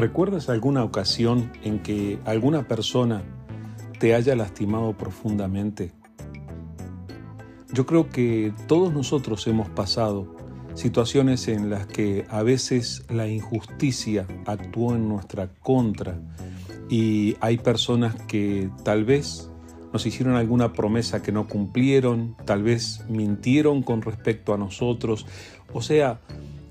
¿Recuerdas alguna ocasión en que alguna persona te haya lastimado profundamente? Yo creo que todos nosotros hemos pasado situaciones en las que a veces la injusticia actuó en nuestra contra y hay personas que tal vez nos hicieron alguna promesa que no cumplieron, tal vez mintieron con respecto a nosotros, o sea,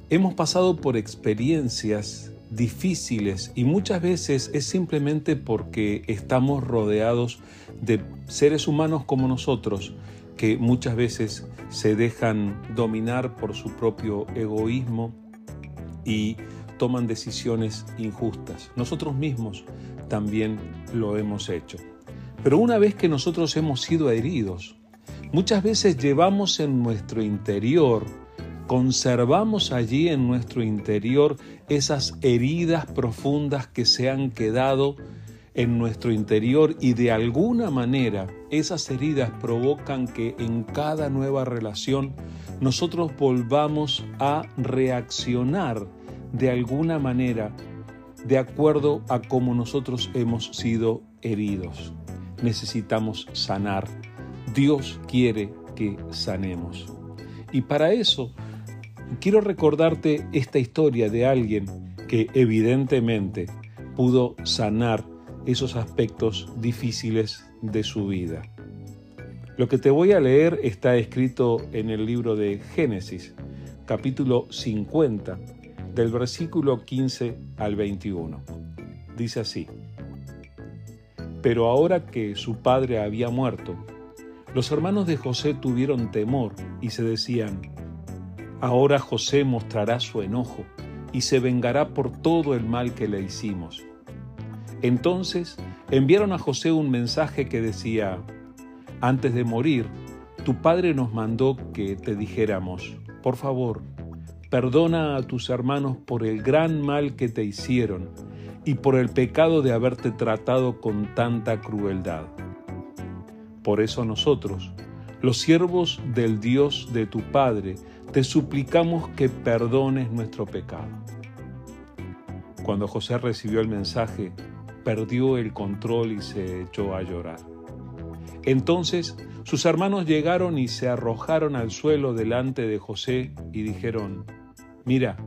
hemos pasado por experiencias difíciles y muchas veces es simplemente porque estamos rodeados de seres humanos como nosotros que muchas veces se dejan dominar por su propio egoísmo y toman decisiones injustas. Nosotros mismos también lo hemos hecho. Pero una vez que nosotros hemos sido heridos, muchas veces llevamos en nuestro interior conservamos allí en nuestro interior esas heridas profundas que se han quedado en nuestro interior y de alguna manera esas heridas provocan que en cada nueva relación nosotros volvamos a reaccionar de alguna manera de acuerdo a cómo nosotros hemos sido heridos. Necesitamos sanar. Dios quiere que sanemos. Y para eso quiero recordarte esta historia de alguien que evidentemente pudo sanar esos aspectos difíciles de su vida. Lo que te voy a leer está escrito en el libro de Génesis, capítulo 50, del versículo 15 al 21. Dice así, Pero ahora que su padre había muerto, los hermanos de José tuvieron temor y se decían, Ahora José mostrará su enojo y se vengará por todo el mal que le hicimos. Entonces enviaron a José un mensaje que decía, antes de morir, tu padre nos mandó que te dijéramos, por favor, perdona a tus hermanos por el gran mal que te hicieron y por el pecado de haberte tratado con tanta crueldad. Por eso nosotros, los siervos del Dios de tu Padre, te suplicamos que perdones nuestro pecado. Cuando José recibió el mensaje, perdió el control y se echó a llorar. Entonces sus hermanos llegaron y se arrojaron al suelo delante de José y dijeron, Mira,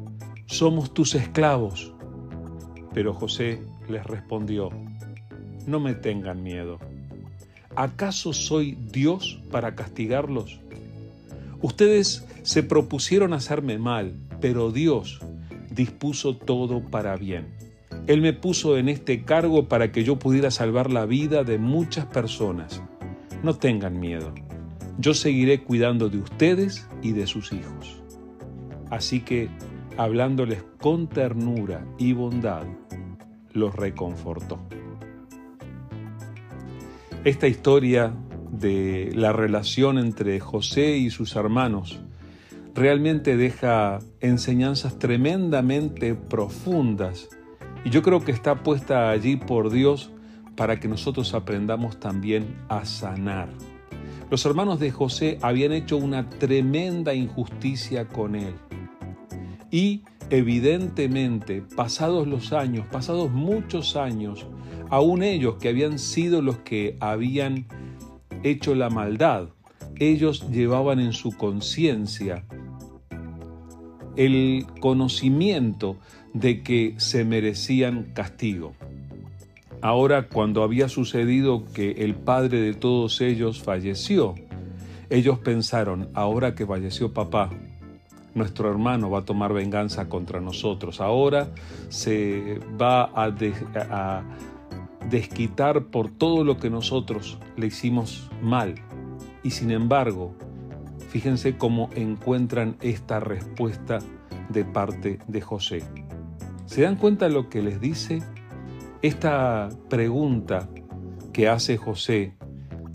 somos tus esclavos. Pero José les respondió, No me tengan miedo. ¿Acaso soy Dios para castigarlos? Ustedes se propusieron hacerme mal, pero Dios dispuso todo para bien. Él me puso en este cargo para que yo pudiera salvar la vida de muchas personas. No tengan miedo. Yo seguiré cuidando de ustedes y de sus hijos. Así que, hablándoles con ternura y bondad, los reconfortó. Esta historia de la relación entre José y sus hermanos realmente deja enseñanzas tremendamente profundas y yo creo que está puesta allí por Dios para que nosotros aprendamos también a sanar. Los hermanos de José habían hecho una tremenda injusticia con él y evidentemente, pasados los años, pasados muchos años, aún ellos que habían sido los que habían hecho la maldad, ellos llevaban en su conciencia el conocimiento de que se merecían castigo. Ahora, cuando había sucedido que el padre de todos ellos falleció, ellos pensaron, ahora que falleció papá, nuestro hermano va a tomar venganza contra nosotros, ahora se va a, a desquitar por todo lo que nosotros le hicimos mal. Y sin embargo, fíjense cómo encuentran esta respuesta de parte de José. ¿Se dan cuenta de lo que les dice? Esta pregunta que hace José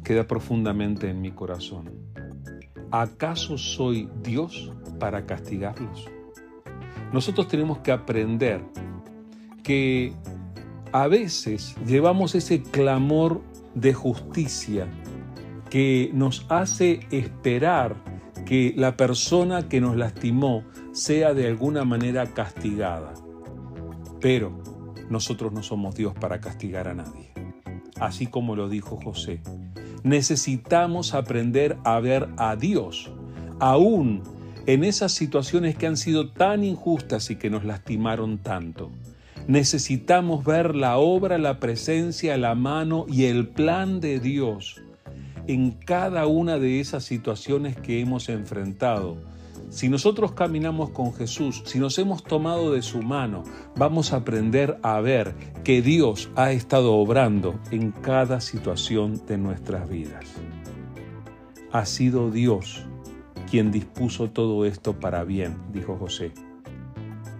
queda profundamente en mi corazón. ¿Acaso soy Dios para castigarlos? Nosotros tenemos que aprender que a veces llevamos ese clamor de justicia que nos hace esperar que la persona que nos lastimó sea de alguna manera castigada. Pero nosotros no somos Dios para castigar a nadie. Así como lo dijo José, necesitamos aprender a ver a Dios, aún en esas situaciones que han sido tan injustas y que nos lastimaron tanto. Necesitamos ver la obra, la presencia, la mano y el plan de Dios en cada una de esas situaciones que hemos enfrentado. Si nosotros caminamos con Jesús, si nos hemos tomado de su mano, vamos a aprender a ver que Dios ha estado obrando en cada situación de nuestras vidas. Ha sido Dios quien dispuso todo esto para bien, dijo José.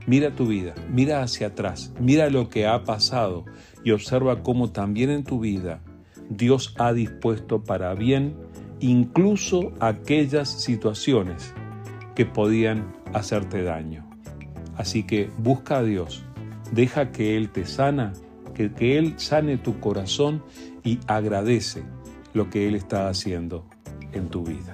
Mira tu vida, mira hacia atrás, mira lo que ha pasado y observa cómo también en tu vida Dios ha dispuesto para bien incluso aquellas situaciones que podían hacerte daño. Así que busca a Dios, deja que Él te sana, que, que Él sane tu corazón y agradece lo que Él está haciendo en tu vida.